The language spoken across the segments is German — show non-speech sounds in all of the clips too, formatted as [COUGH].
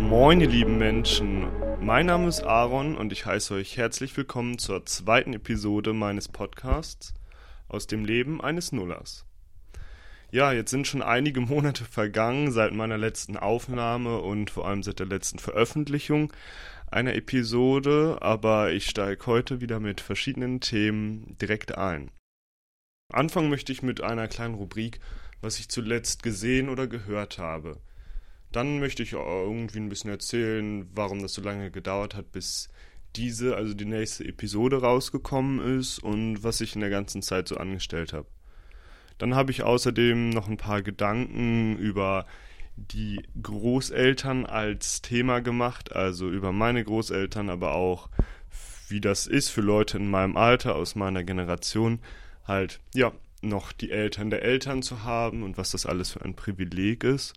Moin, ihr lieben Menschen. Mein Name ist Aaron und ich heiße euch herzlich willkommen zur zweiten Episode meines Podcasts aus dem Leben eines Nullers. Ja, jetzt sind schon einige [LAUGHS] Monate vergangen seit meiner letzten Aufnahme und vor allem seit der letzten Veröffentlichung einer Episode, aber ich steige heute wieder mit verschiedenen Themen direkt ein. Anfangen möchte ich mit einer kleinen Rubrik, was ich zuletzt gesehen oder gehört habe. Dann möchte ich irgendwie ein bisschen erzählen, warum das so lange gedauert hat, bis diese, also die nächste Episode rausgekommen ist und was ich in der ganzen Zeit so angestellt habe. Dann habe ich außerdem noch ein paar Gedanken über die Großeltern als Thema gemacht, also über meine Großeltern, aber auch wie das ist für Leute in meinem Alter, aus meiner Generation, halt, ja, noch die Eltern der Eltern zu haben und was das alles für ein Privileg ist.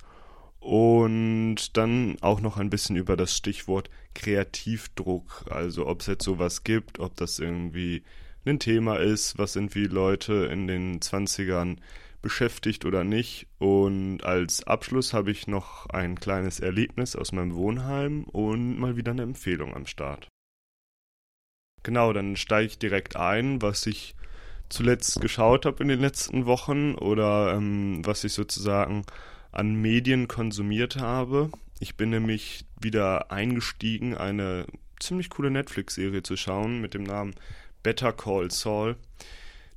Und dann auch noch ein bisschen über das Stichwort Kreativdruck, also ob es jetzt sowas gibt, ob das irgendwie ein Thema ist, was irgendwie Leute in den 20ern beschäftigt oder nicht. Und als Abschluss habe ich noch ein kleines Erlebnis aus meinem Wohnheim und mal wieder eine Empfehlung am Start. Genau, dann steige ich direkt ein, was ich zuletzt geschaut habe in den letzten Wochen oder ähm, was ich sozusagen an Medien konsumiert habe. Ich bin nämlich wieder eingestiegen, eine ziemlich coole Netflix-Serie zu schauen mit dem Namen Better Call Saul.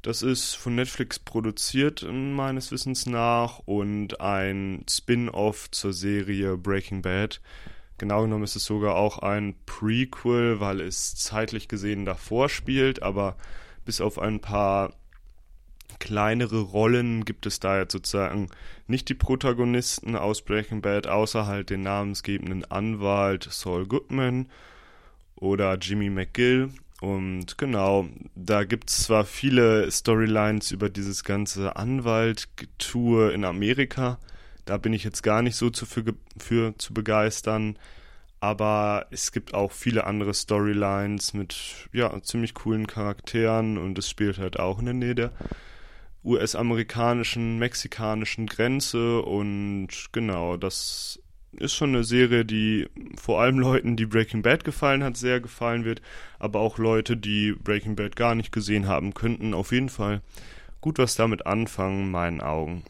Das ist von Netflix produziert, meines Wissens nach, und ein Spin-off zur Serie Breaking Bad. Genau genommen ist es sogar auch ein Prequel, weil es zeitlich gesehen davor spielt, aber bis auf ein paar kleinere Rollen gibt es da jetzt sozusagen nicht die Protagonisten aus Breaking Bad, außer halt den namensgebenden Anwalt Saul Goodman oder Jimmy McGill. Und genau, da gibt es zwar viele Storylines über dieses ganze Anwalt-Tour in Amerika, da bin ich jetzt gar nicht so zu, für, für zu begeistern, aber es gibt auch viele andere Storylines mit ja, ziemlich coolen Charakteren und es spielt halt auch in der Nähe der US-amerikanischen, mexikanischen Grenze und genau, das ist schon eine Serie, die vor allem Leuten, die Breaking Bad gefallen hat, sehr gefallen wird, aber auch Leute, die Breaking Bad gar nicht gesehen haben, könnten auf jeden Fall gut was damit anfangen, in meinen Augen.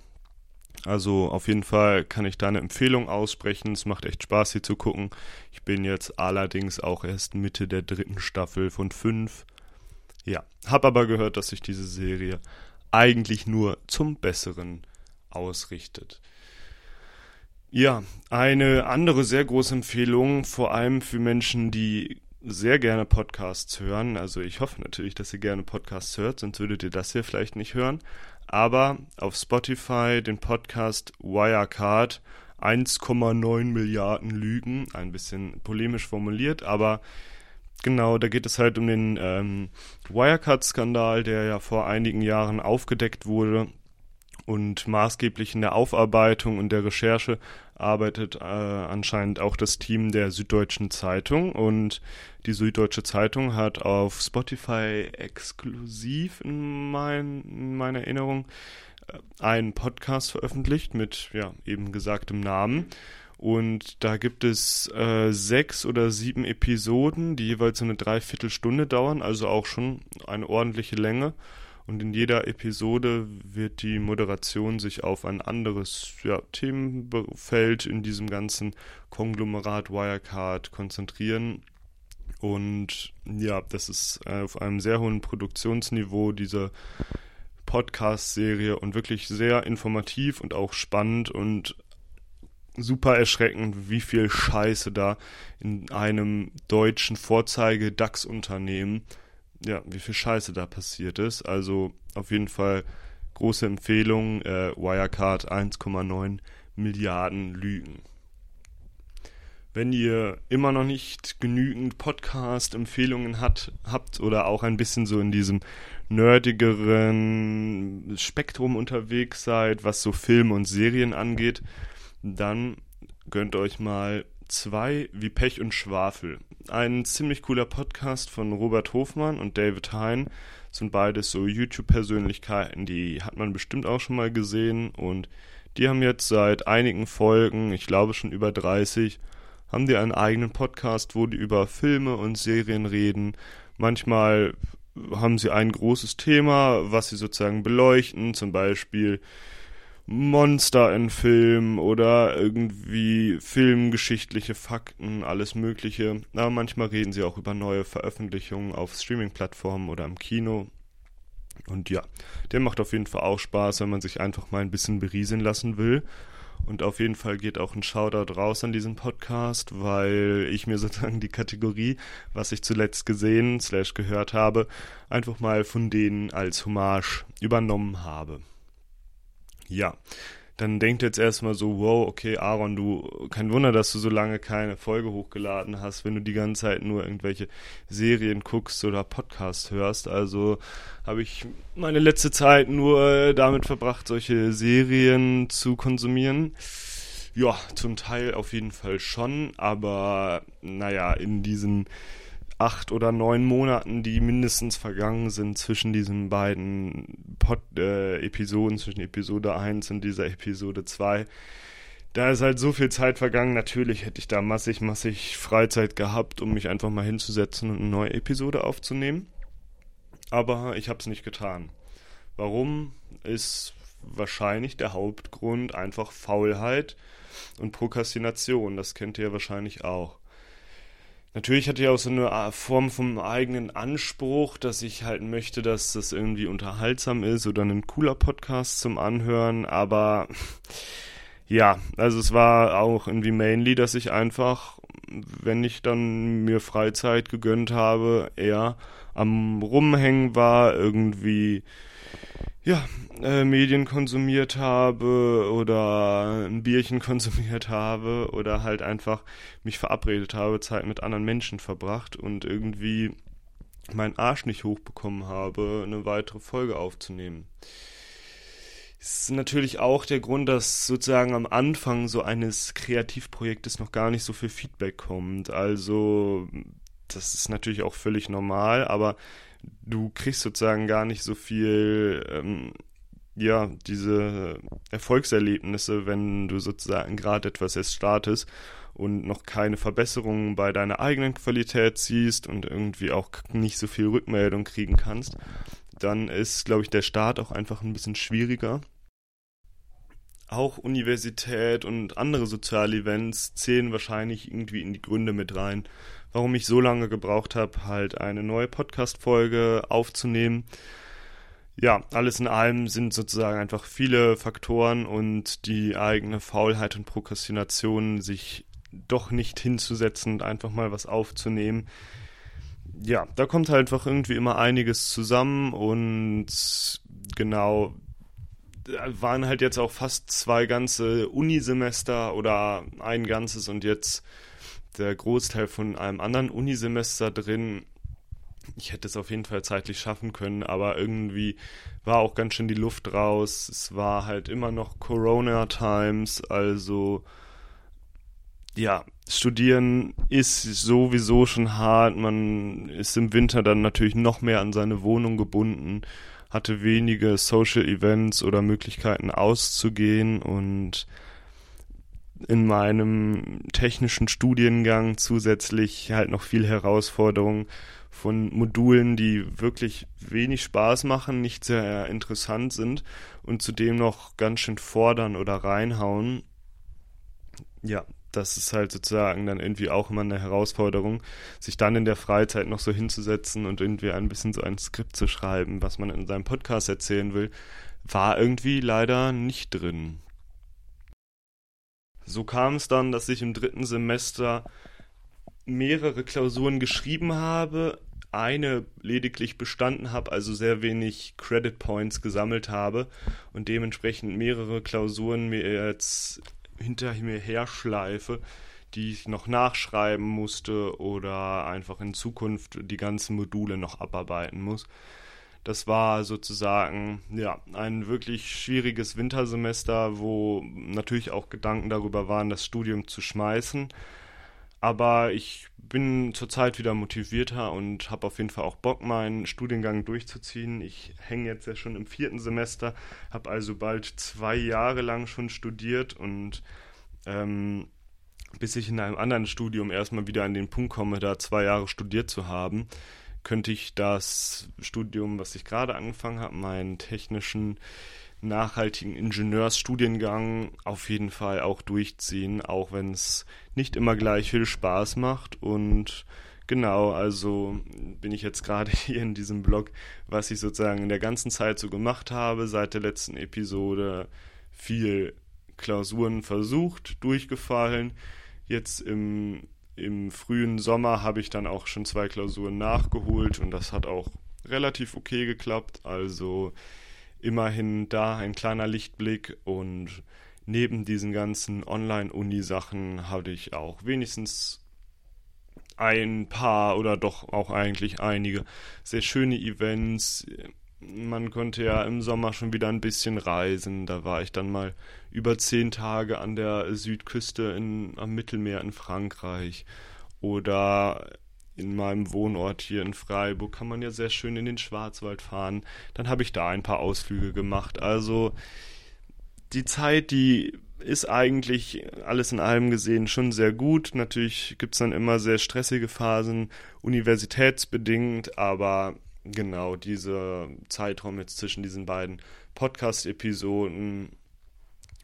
Also auf jeden Fall kann ich da eine Empfehlung aussprechen. Es macht echt Spaß, hier zu gucken. Ich bin jetzt allerdings auch erst Mitte der dritten Staffel von fünf. Ja, hab aber gehört, dass sich diese Serie eigentlich nur zum Besseren ausrichtet. Ja, eine andere sehr große Empfehlung, vor allem für Menschen, die sehr gerne Podcasts hören. Also ich hoffe natürlich, dass ihr gerne Podcasts hört, sonst würdet ihr das hier vielleicht nicht hören. Aber auf Spotify den Podcast Wirecard 1,9 Milliarden Lügen, ein bisschen polemisch formuliert, aber genau, da geht es halt um den ähm, Wirecard-Skandal, der ja vor einigen Jahren aufgedeckt wurde und maßgeblich in der Aufarbeitung und der Recherche arbeitet äh, anscheinend auch das Team der Süddeutschen Zeitung und die Süddeutsche Zeitung hat auf Spotify exklusiv in, mein, in meiner Erinnerung äh, einen Podcast veröffentlicht mit ja eben gesagtem Namen. Und da gibt es äh, sechs oder sieben Episoden, die jeweils eine Dreiviertelstunde dauern, also auch schon eine ordentliche Länge. Und in jeder Episode wird die Moderation sich auf ein anderes ja, Themenfeld in diesem ganzen Konglomerat Wirecard konzentrieren. Und ja, das ist äh, auf einem sehr hohen Produktionsniveau, diese Podcast-Serie und wirklich sehr informativ und auch spannend und super erschreckend, wie viel Scheiße da in einem deutschen Vorzeige-DAX-Unternehmen ja, wie viel Scheiße da passiert ist. Also auf jeden Fall große Empfehlung, äh, Wirecard 1,9 Milliarden Lügen. Wenn ihr immer noch nicht genügend Podcast-Empfehlungen habt oder auch ein bisschen so in diesem nerdigeren Spektrum unterwegs seid, was so Filme und Serien angeht, dann gönnt euch mal zwei wie Pech und Schwafel. Ein ziemlich cooler Podcast von Robert Hofmann und David Hein. Sind beides so YouTube-Persönlichkeiten, die hat man bestimmt auch schon mal gesehen. Und Die haben jetzt seit einigen Folgen, ich glaube schon über 30, haben die einen eigenen Podcast, wo die über Filme und Serien reden. Manchmal haben sie ein großes Thema, was sie sozusagen beleuchten, zum Beispiel Monster in Film oder irgendwie filmgeschichtliche Fakten, alles Mögliche. Aber manchmal reden sie auch über neue Veröffentlichungen auf Streaming-Plattformen oder im Kino. Und ja, der macht auf jeden Fall auch Spaß, wenn man sich einfach mal ein bisschen berieseln lassen will. Und auf jeden Fall geht auch ein Shoutout raus an diesen Podcast, weil ich mir [LAUGHS] sozusagen die Kategorie, was ich zuletzt gesehen slash gehört habe, einfach mal von denen als Hommage übernommen habe. Ja, dann denkt jetzt erstmal so, wow, okay, Aaron, du, kein Wunder, dass du so lange keine Folge hochgeladen hast, wenn du die ganze Zeit nur irgendwelche Serien guckst oder Podcasts hörst. Also habe ich meine letzte Zeit nur damit verbracht, solche Serien zu konsumieren. Ja, zum Teil auf jeden Fall schon, aber naja, in diesen acht oder neun Monaten, die mindestens vergangen sind zwischen diesen beiden Pod, äh, Episoden, zwischen Episode 1 und dieser Episode 2. Da ist halt so viel Zeit vergangen. Natürlich hätte ich da massig, massig Freizeit gehabt, um mich einfach mal hinzusetzen und eine neue Episode aufzunehmen. Aber ich habe es nicht getan. Warum ist wahrscheinlich der Hauptgrund einfach Faulheit und Prokrastination. Das kennt ihr ja wahrscheinlich auch. Natürlich hatte ich auch so eine Form vom eigenen Anspruch, dass ich halt möchte, dass das irgendwie unterhaltsam ist oder ein cooler Podcast zum Anhören, aber [LAUGHS] ja, also es war auch irgendwie mainly, dass ich einfach, wenn ich dann mir Freizeit gegönnt habe, eher am Rumhängen war, irgendwie ja, äh, Medien konsumiert habe oder ein Bierchen [LAUGHS] konsumiert habe oder halt einfach mich verabredet habe, Zeit mit anderen Menschen verbracht und irgendwie meinen Arsch nicht hochbekommen habe, eine weitere Folge aufzunehmen. Ist natürlich auch der Grund, dass sozusagen am Anfang so eines Kreativprojektes noch gar nicht so viel Feedback kommt. Also, das ist natürlich auch völlig normal, aber du kriegst sozusagen gar nicht so viel, ähm, ja, diese Erfolgserlebnisse, wenn du sozusagen gerade etwas erst startest und noch keine Verbesserungen bei deiner eigenen Qualität siehst und irgendwie auch nicht so viel Rückmeldung kriegen kannst, dann ist, glaube ich, der Start auch einfach ein bisschen schwieriger. Auch Universität und andere soziale Events zählen wahrscheinlich irgendwie in die Gründe mit rein, warum ich so lange gebraucht habe, halt eine neue Podcast-Folge aufzunehmen. Ja, alles in allem sind sozusagen einfach viele Faktoren und die eigene Faulheit und Prokrastination, sich doch nicht hinzusetzen und einfach mal was aufzunehmen. Ja, da kommt halt einfach irgendwie immer einiges zusammen und genau, waren halt jetzt auch fast zwei ganze Unisemester oder ein ganzes und jetzt der Großteil von einem anderen Unisemester drin. Ich hätte es auf jeden Fall zeitlich schaffen können, aber irgendwie war auch ganz schön die Luft raus. Es war halt immer noch Corona Times, also ja, studieren ist sowieso schon hart. Man ist im Winter dann natürlich noch mehr an seine Wohnung gebunden, hatte wenige Social Events oder Möglichkeiten auszugehen und in meinem technischen Studiengang zusätzlich halt noch viel Herausforderungen von Modulen, die wirklich wenig Spaß machen, nicht sehr interessant sind und zudem noch ganz schön fordern oder reinhauen. Ja, das ist halt sozusagen dann irgendwie auch immer eine Herausforderung, sich dann in der Freizeit noch so hinzusetzen und irgendwie ein bisschen so ein Skript zu schreiben, was man in seinem Podcast erzählen will, war irgendwie leider nicht drin. So kam es dann, dass ich im dritten Semester mehrere Klausuren geschrieben habe, eine lediglich bestanden habe, also sehr wenig Credit Points gesammelt habe und dementsprechend mehrere Klausuren mir jetzt hinter mir herschleife, die ich noch nachschreiben musste oder einfach in Zukunft die ganzen Module noch abarbeiten muss. Das war sozusagen ja ein wirklich schwieriges Wintersemester, wo natürlich auch Gedanken darüber waren, das Studium zu schmeißen. Aber ich bin zurzeit wieder motivierter und habe auf jeden Fall auch Bock, meinen Studiengang durchzuziehen. Ich hänge jetzt ja schon im vierten Semester, habe also bald zwei Jahre lang schon studiert und ähm, bis ich in einem anderen Studium erstmal wieder an den Punkt komme, da zwei Jahre studiert zu haben, könnte ich das Studium, was ich gerade angefangen habe, meinen technischen nachhaltigen Ingenieursstudiengang auf jeden Fall auch durchziehen, auch wenn es nicht immer gleich viel Spaß macht. Und genau, also bin ich jetzt gerade [LAUGHS] hier in diesem Blog, was ich sozusagen in der ganzen Zeit so gemacht habe, seit der letzten Episode viel Klausuren versucht, durchgefallen. Jetzt im, im frühen Sommer habe ich dann auch schon zwei Klausuren nachgeholt und das hat auch relativ okay geklappt. Also immerhin da ein kleiner Lichtblick und neben diesen ganzen Online-Uni-Sachen hatte ich auch wenigstens ein paar oder doch auch eigentlich einige sehr schöne Events. Man konnte ja im Sommer schon wieder ein bisschen reisen. Da war ich dann mal über zehn Tage an der Südküste in, am Mittelmeer in Frankreich. Oder in meinem Wohnort hier in Freiburg kann man ja sehr schön in den Schwarzwald fahren. Dann habe ich da ein paar Ausflüge gemacht. Also die Zeit, die ist eigentlich alles in allem gesehen schon sehr gut. Natürlich gibt es dann immer sehr stressige Phasen, universitätsbedingt, aber genau dieser Zeitraum jetzt zwischen diesen beiden Podcast-Episoden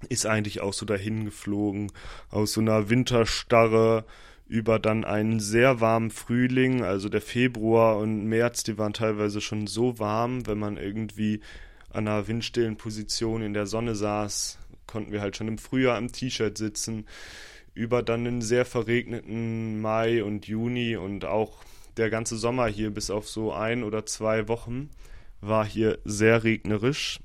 ist eigentlich auch so dahin geflogen aus so einer Winterstarre über dann einen sehr warmen Frühling, also der Februar und März, die waren teilweise schon so warm, wenn man irgendwie an einer windstillen Position in der Sonne saß, konnten wir halt schon im Frühjahr im T-Shirt sitzen, über dann einen sehr verregneten Mai und Juni und auch der ganze Sommer hier bis auf so ein oder zwei Wochen war hier sehr regnerisch.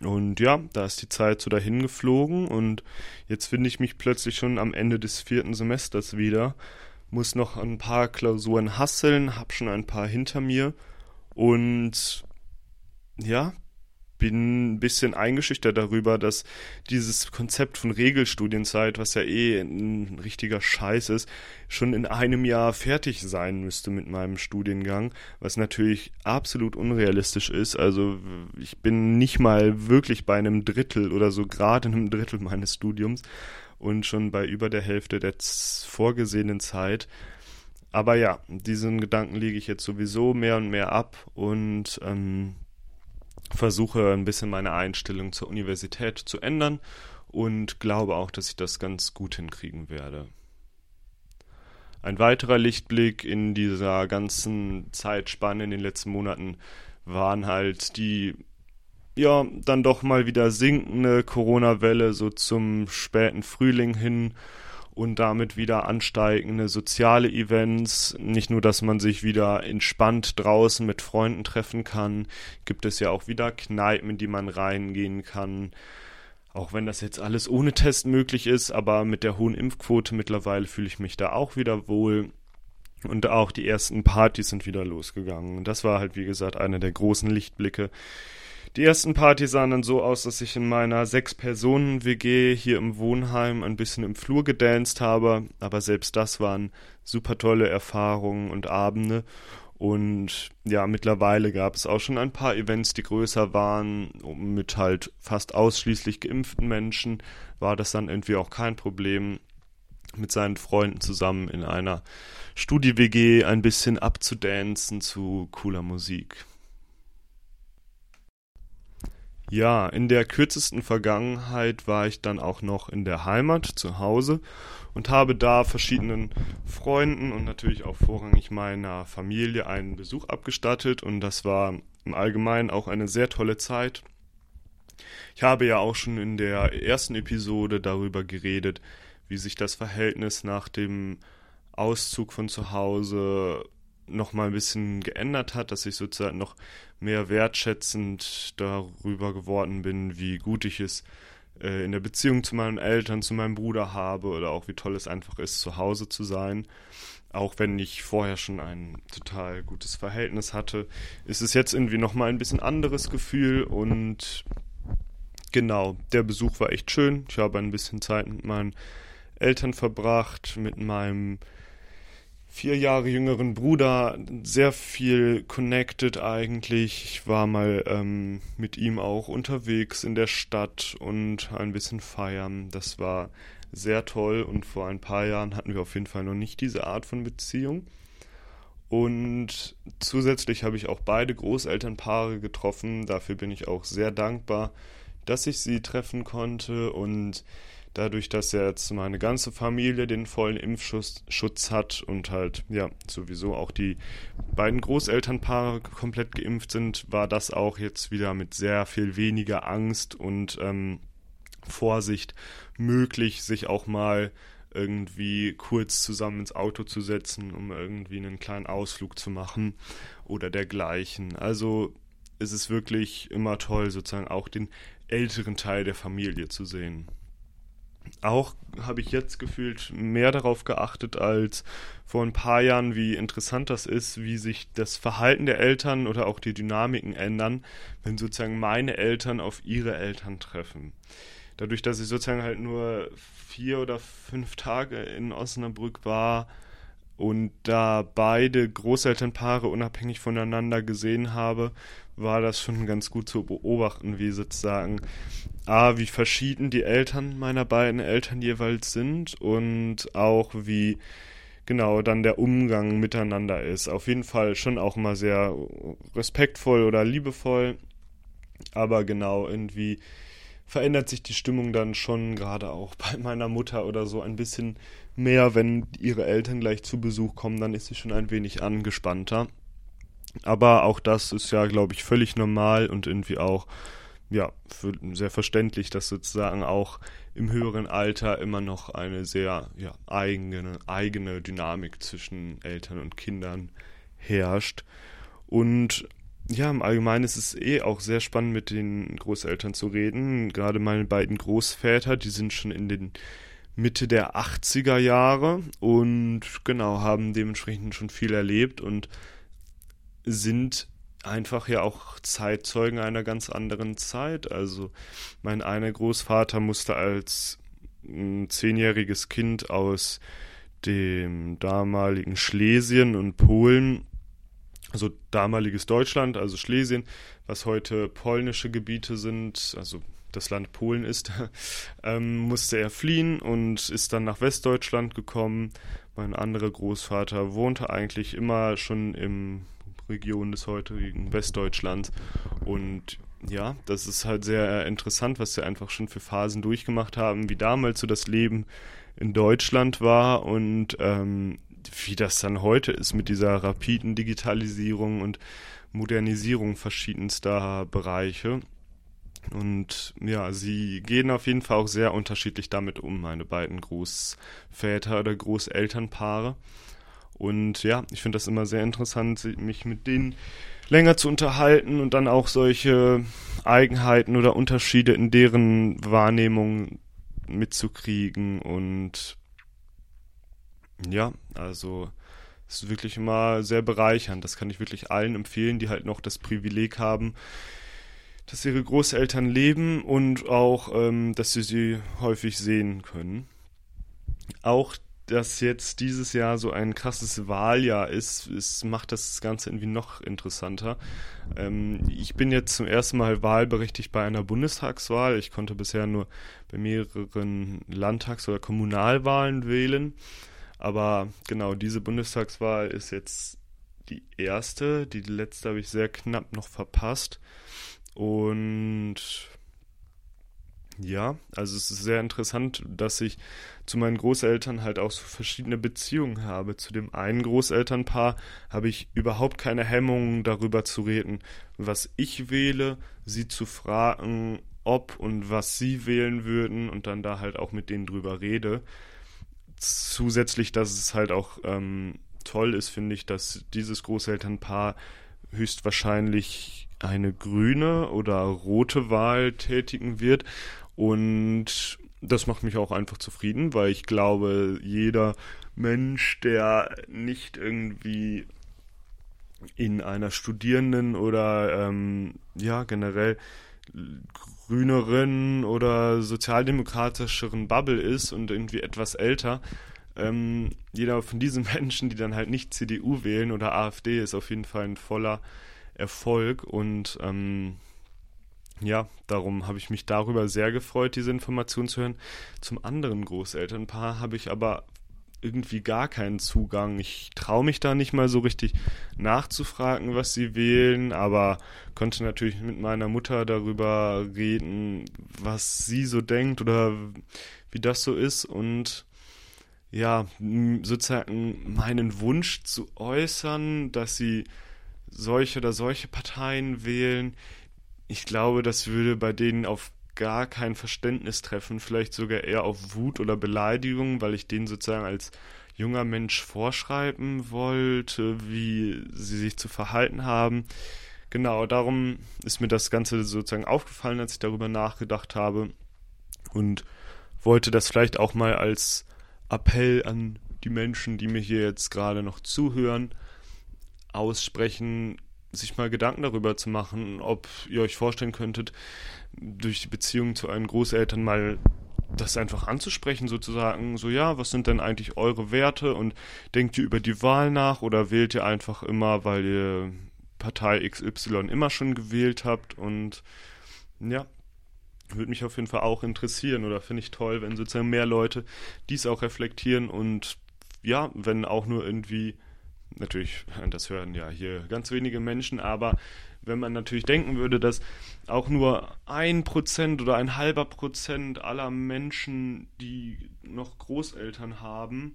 Und ja, da ist die Zeit so dahin geflogen und jetzt finde ich mich plötzlich schon am Ende des vierten Semesters wieder. Muss noch ein paar Klausuren hasseln, hab schon ein paar hinter mir und ja, bin ein bisschen eingeschüchtert darüber, dass dieses Konzept von Regelstudienzeit, was ja eh ein richtiger Scheiß ist, schon in einem Jahr fertig sein müsste mit meinem Studiengang, was natürlich absolut unrealistisch ist. Also ich bin nicht mal wirklich bei einem Drittel oder so gerade in einem Drittel meines Studiums und schon bei über der Hälfte der vorgesehenen Zeit. Aber ja, diesen Gedanken lege ich jetzt sowieso mehr und mehr ab und ähm, versuche ein bisschen meine Einstellung zur Universität zu ändern und glaube auch, dass ich das ganz gut hinkriegen werde. Ein weiterer Lichtblick in dieser ganzen Zeitspanne in den letzten Monaten waren halt die ja dann doch mal wieder sinkende Corona-Welle so zum späten Frühling hin und damit wieder ansteigende soziale Events. Nicht nur, dass man sich wieder entspannt draußen mit Freunden treffen kann, gibt es ja auch wieder Kneipen, in die man reingehen kann. Auch wenn das jetzt alles ohne Test möglich ist, aber mit der hohen Impfquote mittlerweile fühle ich mich da auch wieder wohl. Und auch die ersten Partys sind wieder losgegangen. Und das war halt, wie gesagt, einer der großen Lichtblicke die ersten Partys sahen dann so aus, dass ich in meiner Sechs-Personen-WG hier im Wohnheim ein bisschen im Flur gedanced habe, aber selbst das waren super tolle Erfahrungen und Abende. Und ja, mittlerweile gab es auch schon ein paar Events, die größer waren. Mit halt fast ausschließlich geimpften Menschen war das dann irgendwie auch kein Problem, mit seinen Freunden zusammen in einer Studi-WG ein bisschen abzudancen zu cooler Musik. Ja, in der kürzesten Vergangenheit war ich dann auch noch in der Heimat zu Hause und habe da verschiedenen Freunden und natürlich auch vorrangig meiner Familie einen Besuch abgestattet und das war im Allgemeinen auch eine sehr tolle Zeit. Ich habe ja auch schon in der ersten Episode darüber geredet, wie sich das Verhältnis nach dem Auszug von zu Hause noch mal ein bisschen geändert hat, dass ich sozusagen noch mehr wertschätzend darüber geworden bin, wie gut ich es äh, in der Beziehung zu meinen Eltern, zu meinem Bruder habe oder auch wie toll es einfach ist, zu Hause zu sein. Auch wenn ich vorher schon ein total gutes Verhältnis hatte, ist es jetzt irgendwie noch mal ein bisschen anderes Gefühl und genau, der Besuch war echt schön. Ich habe ein bisschen Zeit mit meinen Eltern verbracht, mit meinem vier Jahre jüngeren Bruder, sehr viel connected eigentlich. Ich war mal ähm, mit ihm auch unterwegs in der Stadt und ein bisschen feiern. Das war sehr toll und vor ein paar Jahren hatten wir auf jeden Fall noch nicht diese Art von Beziehung. Und zusätzlich habe ich auch beide Großelternpaare getroffen. Dafür bin ich auch sehr dankbar, dass ich sie treffen konnte und dadurch, dass jetzt meine ganze Familie den vollen Impfschutz hat und halt, ja, sowieso auch die beiden Großelternpaare komplett geimpft sind, war das auch jetzt wieder mit sehr viel weniger Angst und ähm, Vorsicht möglich, sich auch mal irgendwie kurz zusammen ins Auto zu setzen, um irgendwie einen kleinen Ausflug zu machen oder dergleichen. Also es ist wirklich immer toll, sozusagen auch den älteren Teil der Familie zu sehen. Auch habe ich jetzt gefühlt mehr darauf geachtet als vor ein paar Jahren, wie interessant das ist, wie sich das Verhalten der Eltern oder auch die Dynamiken ändern, wenn sozusagen meine Eltern auf ihre Eltern treffen. Dadurch, dass ich sozusagen halt nur vier oder fünf Tage in Osnabrück war und da beide Großelternpaare unabhängig voneinander gesehen habe, war das schon ganz gut zu beobachten, wie sozusagen A, wie verschieden die Eltern meiner beiden Eltern jeweils sind und auch wie genau dann der Umgang miteinander ist. Auf jeden Fall schon auch immer sehr respektvoll oder liebevoll, aber genau irgendwie verändert sich die Stimmung dann schon gerade auch [LAUGHS] bei meiner Mutter oder so ein bisschen mehr, wenn ihre Eltern gleich zu Besuch kommen, dann ist sie schon ein wenig angespannter. Aber auch das ist ja, glaube ich, völlig normal und irgendwie auch ja, sehr verständlich, dass sozusagen auch im höheren Alter immer noch eine sehr ja, eigene, eigene Dynamik zwischen Eltern und Kindern herrscht. Und ja, im Allgemeinen ist es eh auch sehr spannend, mit den Großeltern zu reden. Gerade meine beiden Großväter, die sind schon in den Mitte der 80er Jahre und genau, haben dementsprechend schon viel erlebt und sind einfach ja auch Zeitzeugen einer ganz anderen Zeit. Also mein einer Großvater musste als zehnjähriges Kind aus dem damaligen Schlesien und Polen, also damaliges Deutschland, also Schlesien, was heute polnische Gebiete sind, also das Land Polen ist, [LAUGHS] ähm, musste er fliehen und ist dann nach Westdeutschland gekommen. Mein anderer Großvater wohnte eigentlich immer schon im Region des heutigen Westdeutschlands. Und ja, das ist halt sehr interessant, was sie einfach schon für Phasen durchgemacht haben, wie damals so das Leben in Deutschland war und ähm, wie das dann heute ist mit dieser rapiden Digitalisierung und Modernisierung verschiedenster Bereiche. Und ja, sie gehen auf jeden Fall auch sehr unterschiedlich damit um, meine beiden Großväter oder Großelternpaare. Und ja, ich finde das immer sehr interessant, mich mit denen länger zu unterhalten und dann auch solche Eigenheiten oder Unterschiede in deren Wahrnehmung mitzukriegen. Und ja, also es ist wirklich immer sehr bereichernd. Das kann ich wirklich allen empfehlen, die halt noch das Privileg haben, dass ihre Großeltern leben und auch, ähm, dass sie sie häufig sehen können. Auch dass jetzt dieses Jahr so ein krasses Wahljahr ist, ist macht das Ganze irgendwie noch interessanter. Ähm, ich bin jetzt zum ersten Mal wahlberechtigt bei einer Bundestagswahl. Ich konnte bisher nur bei mehreren Landtags- oder Kommunalwahlen wählen. Aber genau, diese Bundestagswahl ist jetzt die erste. Die letzte habe ich sehr knapp noch verpasst. Und ja, also es ist sehr interessant, dass ich zu meinen Großeltern halt auch so verschiedene Beziehungen habe. Zu dem einen Großelternpaar habe ich überhaupt keine Hemmungen darüber zu reden, was ich wähle, sie zu fragen, ob und was sie wählen würden und dann da halt auch mit denen drüber rede. Zusätzlich, dass es halt auch ähm, toll ist, finde ich, dass dieses Großelternpaar höchstwahrscheinlich eine grüne oder rote Wahl tätigen wird und das macht mich auch einfach zufrieden, weil ich glaube, jeder Mensch, der nicht irgendwie in einer Studierenden oder ähm, ja generell grüneren oder sozialdemokratischeren Bubble ist und irgendwie etwas älter. Ähm, jeder von diesen [LAUGHS] Menschen, die dann halt nicht CDU wählen oder AfD, ist auf jeden Fall ein voller Erfolg und ähm, ja, darum habe ich mich darüber sehr gefreut, diese Information zu hören. Zum anderen Großelternpaar habe ich aber irgendwie gar keinen Zugang. Ich traue mich da nicht mal so richtig nachzufragen, was sie wählen, aber konnte natürlich mit meiner Mutter darüber reden, was sie so denkt oder wie das so ist und ja, sozusagen meinen Wunsch zu äußern, dass sie solche oder solche Parteien wählen. Ich glaube, das würde bei denen auf gar kein Verständnis treffen, vielleicht sogar eher auf Wut oder Beleidigung, weil ich denen sozusagen als junger Mensch vorschreiben wollte, wie sie sich zu verhalten haben. Genau, darum ist mir das Ganze sozusagen aufgefallen, als ich darüber nachgedacht habe und wollte das vielleicht auch mal als Appell an die Menschen, die mir hier jetzt gerade noch zuhören, aussprechen, sich mal Gedanken darüber zu machen, ob ihr euch vorstellen könntet, durch die Beziehung zu euren Großeltern mal das einfach anzusprechen, sozusagen, so ja, was sind denn eigentlich eure Werte? Und denkt ihr über die Wahl nach oder wählt ihr einfach immer, weil ihr Partei XY immer schon gewählt habt? Und ja, würde mich auf jeden Fall auch interessieren oder finde ich toll, wenn sozusagen mehr Leute dies auch reflektieren und ja, wenn auch nur irgendwie natürlich, [LAUGHS] das hören ja hier ganz wenige Menschen, aber wenn man natürlich denken würde, dass auch nur ein Prozent oder ein halber Prozent aller Menschen, die noch Großeltern haben,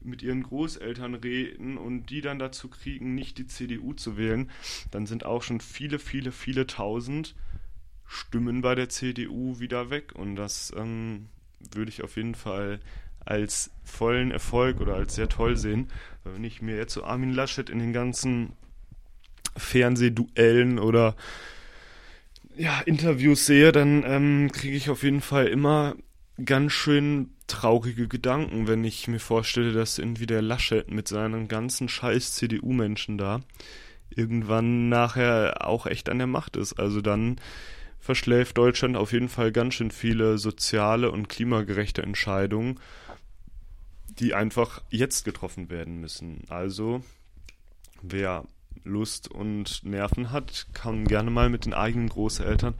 mit ihren Großeltern reden und die dann dazu kriegen, nicht die CDU zu wählen, dann sind auch schon viele, viele, viele tausend Stimmen bei der CDU wieder weg. Und das ähm, würde ich auf jeden Fall als vollen Erfolg oder als sehr toll sehen. Wenn ich mir jetzt so Armin Laschet in den ganzen Fernsehduellen oder ja, Interviews sehe, dann ähm, kriege ich auf jeden Fall immer ganz schön traurige Gedanken, wenn ich mir vorstelle, dass irgendwie der Laschet mit seinen ganzen scheiß CDU-Menschen da irgendwann nachher auch echt an der Macht ist. Also dann verschläft Deutschland auf jeden Fall ganz schön viele soziale und klimagerechte Entscheidungen die einfach jetzt getroffen werden müssen. Also, wer Lust und Nerven hat, kann gerne mal mit den eigenen Großeltern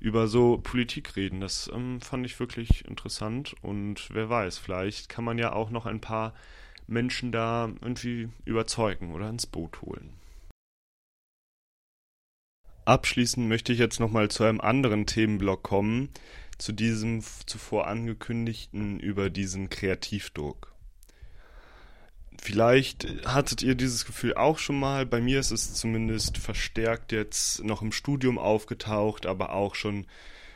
über so Politik reden. Das ähm, fand ich wirklich interessant und wer weiß, vielleicht kann man ja auch noch ein paar Menschen da irgendwie überzeugen oder ins Boot holen. Abschließend möchte ich jetzt nochmal zu einem anderen Themenblock kommen, zu diesem zuvor angekündigten über diesen Kreativdruck. Vielleicht hattet ihr dieses Gefühl auch schon mal. Bei mir ist es zumindest verstärkt jetzt noch im Studium aufgetaucht, aber auch schon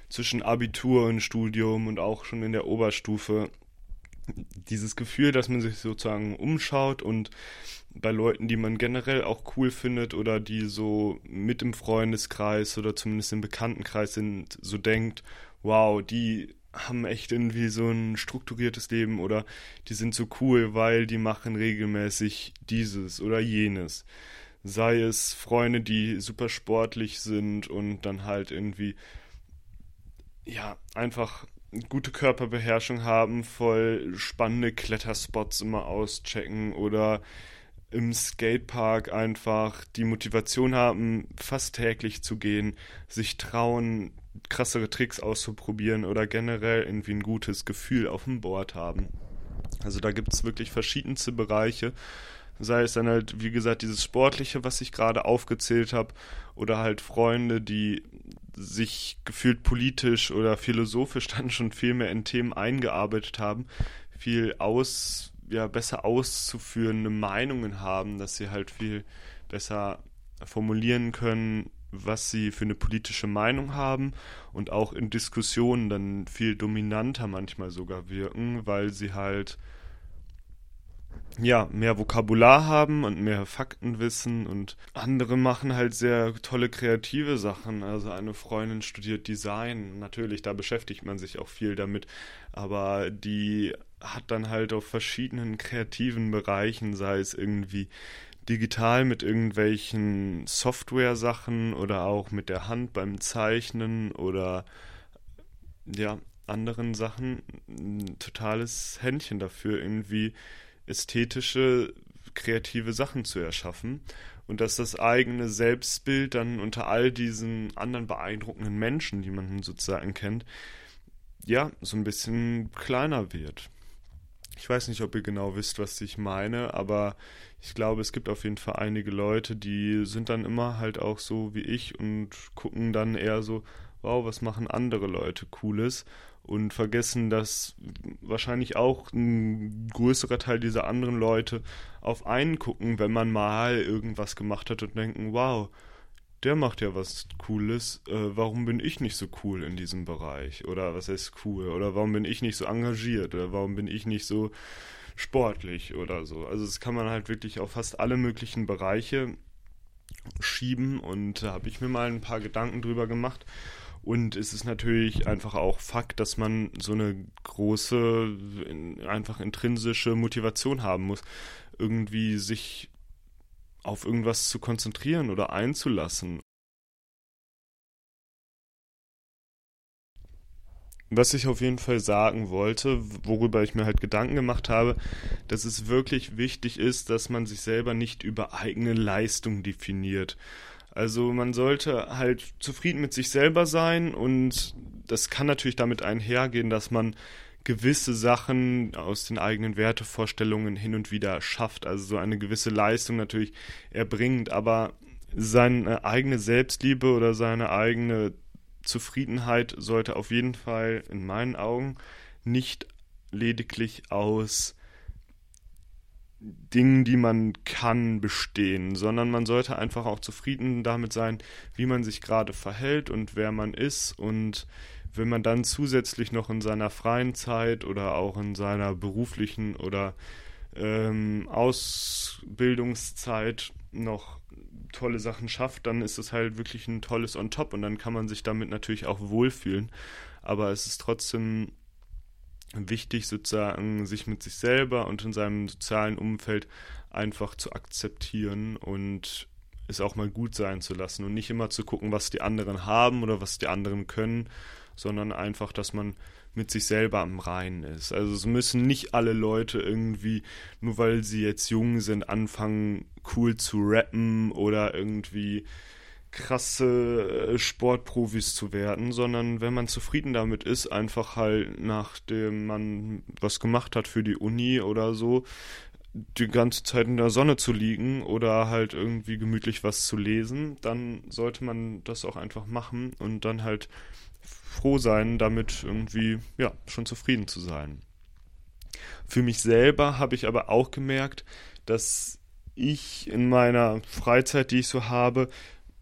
zwischen Abitur und Studium und auch schon in der Oberstufe. Dieses Gefühl, dass man sich sozusagen umschaut und bei Leuten, die man generell auch cool findet oder die so mit im Freundeskreis oder zumindest im Bekanntenkreis sind, so denkt, wow, die haben echt irgendwie so ein strukturiertes Leben oder die sind so cool, weil die machen regelmäßig dieses oder jenes. Sei es Freunde, die super sportlich sind und dann halt irgendwie, ja, einfach gute Körperbeherrschung haben, voll spannende Kletterspots immer auschecken oder im Skatepark einfach die Motivation haben, fast täglich zu gehen, sich trauen, krassere Tricks auszuprobieren oder generell irgendwie ein gutes Gefühl auf dem Board haben. Also da gibt es wirklich verschiedenste Bereiche. Sei es dann halt, wie gesagt, dieses Sportliche, was ich gerade aufgezählt habe, oder halt Freunde, die sich gefühlt politisch oder philosophisch [LAUGHS] dann schon viel mehr in Themen eingearbeitet haben, viel aus, ja, besser auszuführende Meinungen haben, dass sie halt viel besser formulieren können, was sie für eine politische Meinung haben und auch in Diskussionen dann viel dominanter manchmal sogar wirken, weil sie halt ja, mehr Vokabular haben und mehr Faktenwissen und andere machen halt sehr tolle kreative Sachen. Also eine Freundin studiert Design, natürlich, da beschäftigt man sich auch viel damit, aber die hat dann halt auf verschiedenen kreativen Bereichen, sei es irgendwie digital mit irgendwelchen Software-Sachen oder auch mit der Hand beim Zeichnen oder ja, anderen Sachen ein totales Händchen dafür, irgendwie ästhetische, kreative Sachen zu erschaffen. Und dass das eigene Selbstbild dann unter all diesen anderen beeindruckenden Menschen, die man sozusagen kennt, ja, so ein bisschen kleiner wird. Ich weiß nicht, ob ihr genau wisst, was ich meine, aber ich glaube, es gibt auf jeden Fall einige Leute, die sind dann immer halt auch so wie ich und gucken dann eher so, wow, was machen andere Leute Cooles? Und vergessen, dass wahrscheinlich auch ein größerer Teil dieser anderen Leute auf einen gucken, wenn man mal irgendwas gemacht hat und denken, wow, der macht ja was Cooles, äh, warum bin ich nicht so cool in diesem Bereich? Oder was heißt cool? Oder warum bin ich nicht so engagiert? Oder warum bin ich nicht so sportlich oder so? Also das kann man halt wirklich auf fast alle möglichen Bereiche schieben und da habe ich mir mal ein paar Gedanken drüber gemacht. Und es ist natürlich einfach auch Fakt, dass man so eine große, einfach intrinsische Motivation haben muss, irgendwie sich auf irgendwas zu konzentrieren oder einzulassen. Was ich auf jeden Fall sagen wollte, worüber ich mir halt Gedanken gemacht habe, dass es wirklich wichtig ist, dass man sich selber nicht über eigene Leistung definiert. Also man sollte halt zufrieden mit sich selber sein und das kann natürlich damit einhergehen, dass man gewisse Sachen aus den eigenen Wertevorstellungen hin und wieder schafft, also so eine gewisse Leistung natürlich erbringt, aber seine eigene Selbstliebe oder seine eigene Zufriedenheit sollte auf jeden Fall in meinen Augen nicht lediglich aus Dingen, die man kann, bestehen, sondern man sollte einfach auch zufrieden damit sein, wie man sich gerade verhält und wer man ist und wenn man dann zusätzlich noch in seiner freien Zeit oder auch in seiner beruflichen oder ähm, Ausbildungszeit noch tolle Sachen schafft, dann ist es halt wirklich ein tolles On top und dann kann man sich damit natürlich auch wohlfühlen. Aber es ist trotzdem wichtig, sozusagen sich mit sich selber und in seinem sozialen Umfeld einfach zu akzeptieren und es auch mal gut sein zu lassen und nicht immer zu gucken, was die anderen haben oder was die anderen können, sondern einfach, dass man mit sich selber am Reinen ist. Also es müssen nicht alle Leute irgendwie, nur weil sie jetzt jung sind, anfangen cool zu rappen oder irgendwie krasse äh, Sportprofis zu werden, sondern wenn man zufrieden damit ist, einfach halt nachdem man was gemacht hat für die Uni oder so, die ganze Zeit in der Sonne zu liegen oder halt irgendwie gemütlich was zu lesen, dann sollte man das auch einfach machen und dann halt froh sein, damit irgendwie, ja, schon zufrieden zu sein. Für mich selber habe ich aber auch gemerkt, dass ich in meiner Freizeit, die ich so habe,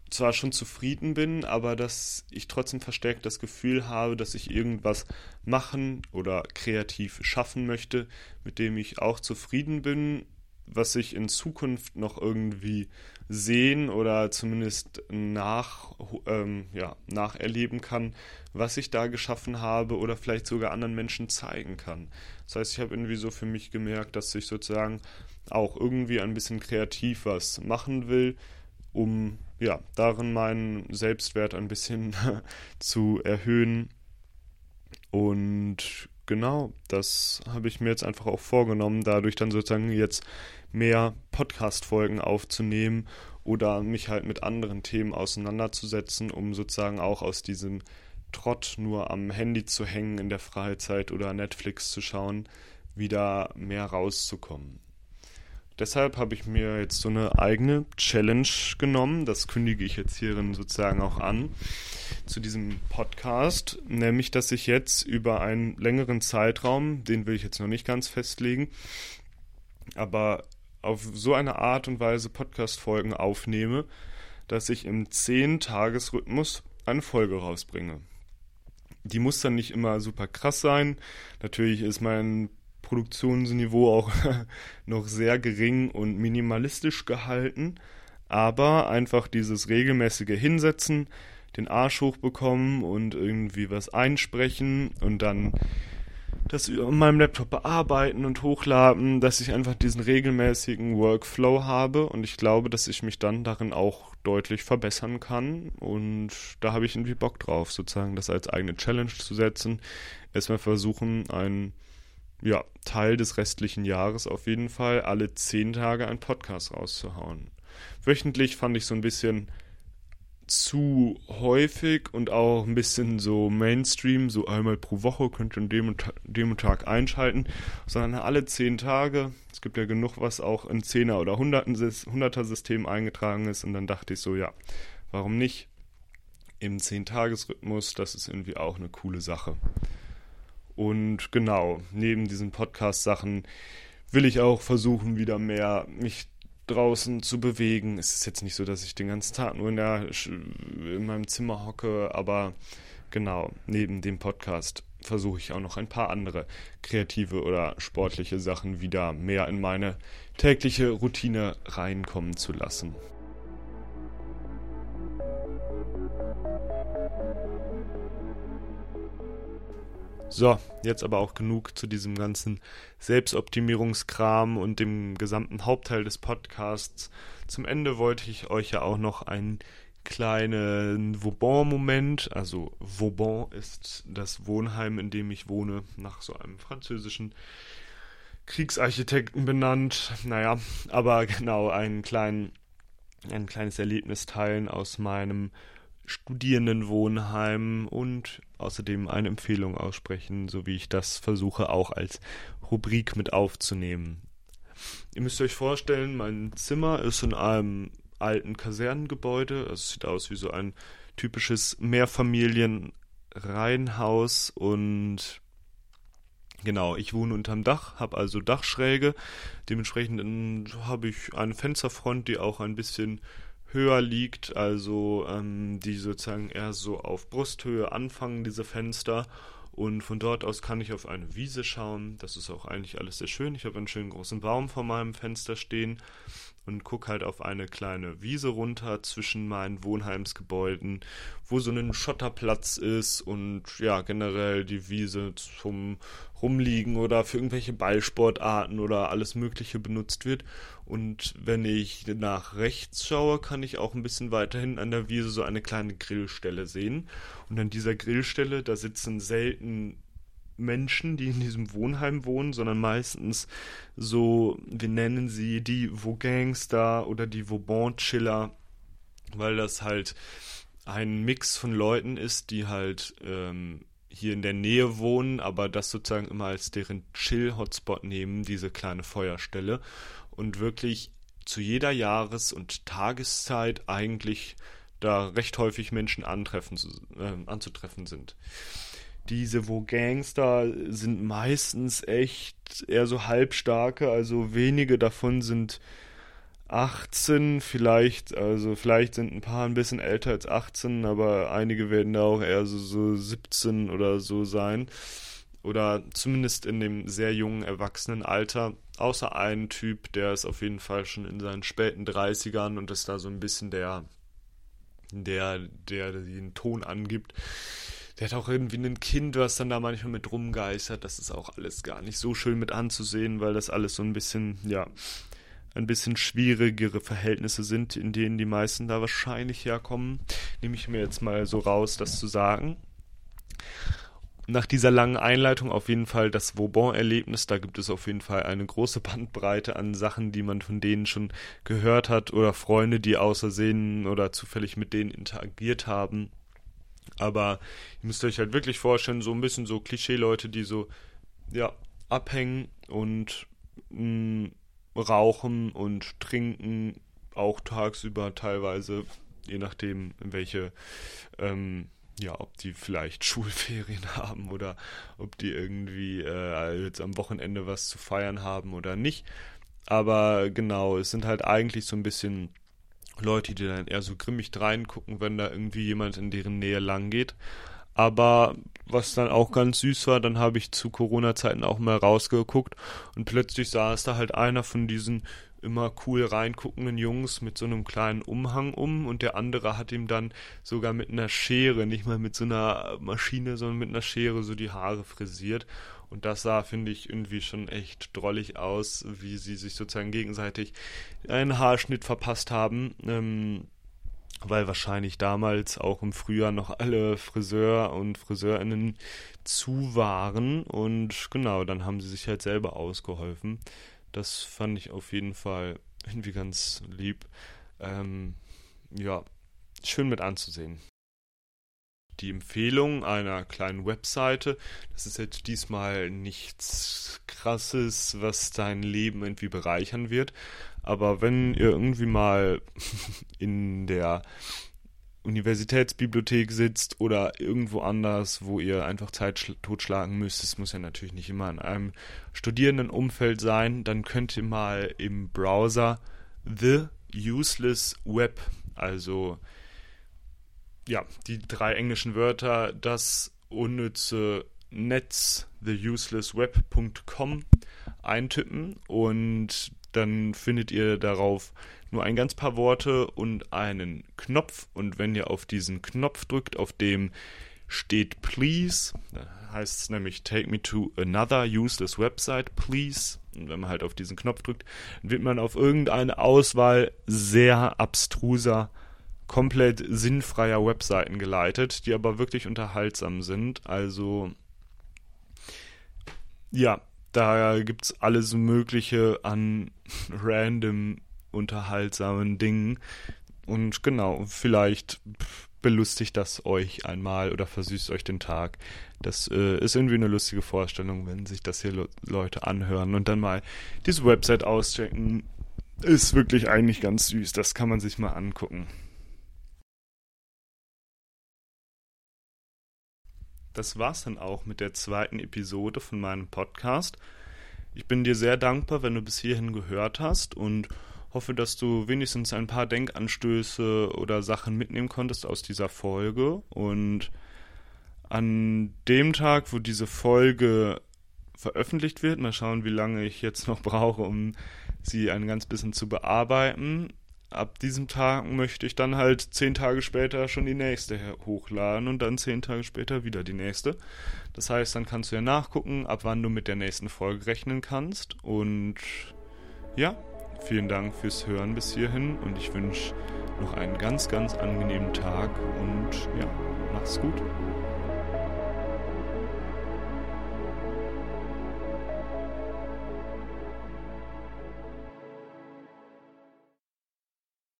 zwar schon zufrieden bin, aber dass ich trotzdem verstärkt das Gefühl habe, dass ich irgendwas machen oder kreativ schaffen möchte, mit dem ich auch zufrieden bin, was ich in Zukunft noch irgendwie sehen oder zumindest nach, ähm, ja, nacherleben kann, was ich da geschaffen habe oder vielleicht sogar anderen Menschen zeigen kann. Das heißt, ich habe irgendwie so für mich gemerkt, dass ich sozusagen auch irgendwie ein bisschen kreativ was machen will, um ja, darin meinen Selbstwert ein bisschen [LAUGHS] zu erhöhen. Und genau, das habe ich mir jetzt einfach auch vorgenommen, dadurch dann sozusagen jetzt mehr Podcast-Folgen aufzunehmen oder mich halt mit anderen Themen auseinanderzusetzen, um sozusagen auch aus diesem Trott nur am Handy zu hängen in der Freizeit oder Netflix zu schauen, wieder mehr rauszukommen. Deshalb habe ich mir jetzt so eine eigene Challenge genommen. Das kündige ich jetzt hierin sozusagen auch an zu diesem Podcast. Nämlich, dass ich jetzt über einen längeren Zeitraum, den will ich jetzt noch nicht ganz festlegen, aber auf so eine Art und Weise Podcast-Folgen aufnehme, dass ich im 10-Tages-Rhythmus eine Folge rausbringe. Die muss dann nicht immer super krass sein. Natürlich ist mein Produktionsniveau auch [LAUGHS] noch sehr gering und minimalistisch gehalten. Aber einfach dieses regelmäßige Hinsetzen, den Arsch hochbekommen und irgendwie was einsprechen und dann das an meinem Laptop bearbeiten und hochladen, dass ich einfach diesen regelmäßigen Workflow habe und ich glaube, dass ich mich dann darin auch deutlich verbessern kann und da habe ich irgendwie Bock drauf, sozusagen das als eigene Challenge zu setzen. Erstmal versuchen, einen ja, Teil des restlichen Jahres auf jeden Fall alle zehn Tage einen Podcast rauszuhauen. Wöchentlich fand ich so ein bisschen zu häufig und auch ein bisschen so Mainstream, so einmal pro Woche könnt ihr an dem, dem Tag einschalten, sondern alle zehn Tage. Es gibt ja genug, was auch in Zehner- oder Hunderter-System eingetragen ist und dann dachte ich so, ja, warum nicht? Im Zehn-Tages-Rhythmus, das ist irgendwie auch eine coole Sache. Und genau, neben diesen Podcast-Sachen will ich auch versuchen, wieder mehr mich draußen zu bewegen. Es ist jetzt nicht so, dass ich den ganzen Tag nur in, der, in meinem Zimmer hocke, aber genau, neben dem Podcast versuche ich auch noch ein paar andere kreative oder sportliche Sachen wieder mehr in meine tägliche Routine reinkommen zu lassen. So, jetzt aber auch genug zu diesem ganzen Selbstoptimierungskram und dem gesamten Hauptteil des Podcasts. Zum Ende wollte ich euch ja auch noch einen kleinen Vauban-Moment, also Vauban ist das Wohnheim, in dem ich wohne, nach so einem französischen Kriegsarchitekten benannt. Naja, aber genau einen kleinen, ein kleines Erlebnis teilen aus meinem Studierendenwohnheim und außerdem eine Empfehlung aussprechen, so wie ich das versuche auch als Rubrik mit aufzunehmen. Ihr müsst euch vorstellen, mein Zimmer ist in einem alten Kasernengebäude. Also es sieht aus wie so ein typisches Mehrfamilienreihenhaus und genau, ich wohne unterm Dach, habe also Dachschräge. Dementsprechend habe ich eine Fensterfront, die auch ein bisschen höher liegt, also ähm, die sozusagen eher so auf Brusthöhe anfangen, diese Fenster. Und von dort aus kann ich auf eine Wiese schauen. Das ist auch eigentlich alles sehr schön. Ich habe einen schönen großen Baum vor meinem Fenster stehen und gucke halt auf eine kleine Wiese runter zwischen meinen Wohnheimsgebäuden, wo so ein Schotterplatz ist und ja, generell die Wiese zum Rumliegen oder für irgendwelche Ballsportarten oder alles Mögliche benutzt wird. Und wenn ich nach rechts schaue, kann ich auch ein bisschen weiterhin an der Wiese so eine kleine Grillstelle sehen. Und an dieser Grillstelle, da sitzen selten Menschen, die in diesem Wohnheim wohnen, sondern meistens so, wir nennen sie die Vaux-Gangster oder die Vauban-Chiller, weil das halt ein Mix von Leuten ist, die halt ähm, hier in der Nähe wohnen, aber das sozusagen immer als deren Chill-Hotspot nehmen, diese kleine Feuerstelle. Und wirklich zu jeder Jahres- und Tageszeit eigentlich da recht häufig Menschen antreffen, äh, anzutreffen sind diese wo Gangster sind meistens echt eher so halbstarke, also wenige davon sind 18 vielleicht, also vielleicht sind ein paar ein bisschen älter als 18, aber einige werden da auch eher so, so 17 oder so sein. Oder zumindest in dem sehr jungen Erwachsenenalter. Außer ein Typ, der ist auf jeden Fall schon in seinen späten 30ern und ist da so ein bisschen der, der, der den Ton angibt der hat auch irgendwie ein Kind, was dann da manchmal mit rumgeistert. Das ist auch alles gar nicht so schön mit anzusehen, weil das alles so ein bisschen, ja, ein bisschen schwierigere Verhältnisse sind, in denen die meisten da wahrscheinlich herkommen. Nehme ich mir jetzt mal so raus, das zu sagen. Nach dieser langen Einleitung auf jeden Fall das Vauban-Erlebnis. Da gibt es auf jeden Fall eine große Bandbreite an Sachen, die man von denen schon gehört hat oder Freunde, die außersehen oder zufällig mit denen interagiert haben. Aber ihr müsst euch halt wirklich vorstellen, so ein bisschen so Klischee-Leute, die so, ja, abhängen und mh, mm, rauchen und trinken, auch tagsüber teilweise, je nachdem, welche, ähm, ja, ob die vielleicht [LAUGHS] Schulferien haben oder ob die irgendwie äh, jetzt am Wochenende was zu feiern haben oder nicht. Aber genau, es sind halt eigentlich so ein bisschen Leute, die dann eher so grimmig reingucken, wenn da irgendwie jemand in deren Nähe lang geht. Aber was dann auch ganz süß war, dann habe ich zu Corona-Zeiten auch mal rausgeguckt und plötzlich saß da halt einer von diesen immer cool reinguckenden Jungs mit so einem kleinen Umhang um und der andere hat ihm dann sogar mit einer Schere, nicht mal mit so einer Maschine, sondern mit einer Schere so die Haare frisiert. Und das sah, finde ich, irgendwie schon echt drollig aus, wie sie sich sozusagen gegenseitig einen Haarschnitt verpasst haben. Ähm, weil wahrscheinlich damals auch im Frühjahr noch alle Friseur und Friseurinnen zu waren. Und genau, dann haben sie sich halt selber ausgeholfen. Das fand ich auf jeden Fall irgendwie ganz lieb. Ähm, ja, schön mit anzusehen. Die Empfehlung einer kleinen Webseite, das ist jetzt diesmal nichts Krasses, was dein Leben irgendwie bereichern wird. Aber wenn ihr irgendwie mal [LAUGHS] in der Universitätsbibliothek sitzt oder irgendwo anders, wo ihr einfach Zeit totschlagen müsst, es muss ja natürlich nicht immer in einem Studierendenumfeld sein, dann könnt ihr mal im Browser The Useless Web, also ja, die drei englischen Wörter, das unnütze Netz, theuselessweb.com eintippen und dann findet ihr darauf nur ein ganz paar Worte und einen Knopf. Und wenn ihr auf diesen Knopf drückt, auf dem steht Please, heißt es nämlich Take me to another useless website, please. Und wenn man halt auf diesen Knopf drückt, wird man auf irgendeine Auswahl sehr abstruser, komplett sinnfreier Webseiten geleitet, die aber wirklich unterhaltsam sind. Also ja, da gibt es alles Mögliche an [LAUGHS] random unterhaltsamen Dingen. Und genau, vielleicht belustigt das euch einmal oder versüßt euch den Tag. Das äh, ist irgendwie eine lustige Vorstellung, wenn sich das hier Le Leute anhören und dann mal diese Website auschecken. Ist wirklich eigentlich ganz süß. Das kann man sich mal angucken. Das war's dann auch mit der zweiten Episode von meinem Podcast. Ich bin dir sehr dankbar, wenn du bis hierhin gehört hast und hoffe, dass du wenigstens ein paar Denkanstöße oder Sachen mitnehmen konntest aus dieser Folge. Und an dem Tag, wo diese Folge veröffentlicht wird, mal schauen, wie lange ich jetzt noch brauche, um sie ein ganz bisschen zu bearbeiten, ab diesem Tag möchte ich dann halt zehn Tage später schon die nächste hochladen und dann zehn Tage später wieder die nächste. Das heißt, dann kannst du ja nachgucken, ab wann du mit der nächsten Folge rechnen kannst. Und ja, vielen Dank fürs Hören bis hierhin und ich wünsche noch einen ganz, ganz angenehmen Tag und ja, mach's gut.